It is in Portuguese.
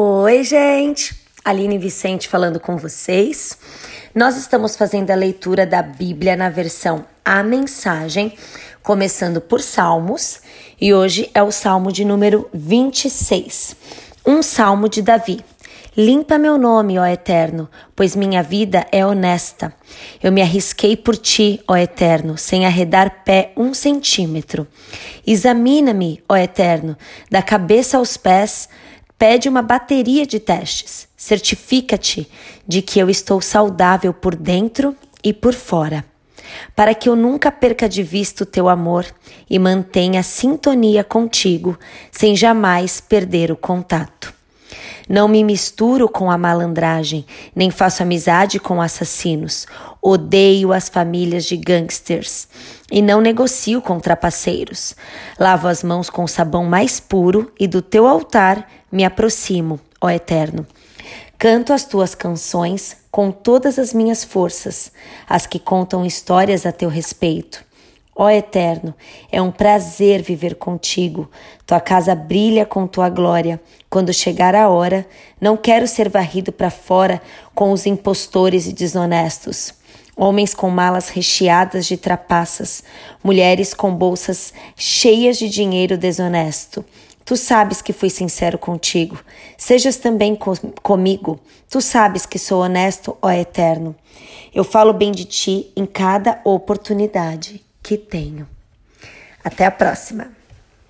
Oi, gente! Aline Vicente falando com vocês. Nós estamos fazendo a leitura da Bíblia na versão A Mensagem, começando por Salmos, e hoje é o Salmo de número 26, um salmo de Davi. Limpa meu nome, ó Eterno, pois minha vida é honesta. Eu me arrisquei por ti, ó Eterno, sem arredar pé um centímetro. Examina-me, ó Eterno, da cabeça aos pés, pede uma bateria de testes. Certifica-te de que eu estou saudável por dentro e por fora, para que eu nunca perca de vista o teu amor e mantenha sintonia contigo, sem jamais perder o contato. Não me misturo com a malandragem, nem faço amizade com assassinos. Odeio as famílias de gangsters e não negocio com trapaceiros. Lavo as mãos com sabão mais puro e do teu altar me aproximo, ó Eterno. Canto as tuas canções com todas as minhas forças, as que contam histórias a teu respeito. Ó Eterno, é um prazer viver contigo. Tua casa brilha com tua glória. Quando chegar a hora, não quero ser varrido para fora com os impostores e desonestos. Homens com malas recheadas de trapaças, mulheres com bolsas cheias de dinheiro desonesto. Tu sabes que fui sincero contigo. Sejas também com, comigo. Tu sabes que sou honesto, ó Eterno. Eu falo bem de ti em cada oportunidade que tenho. Até a próxima!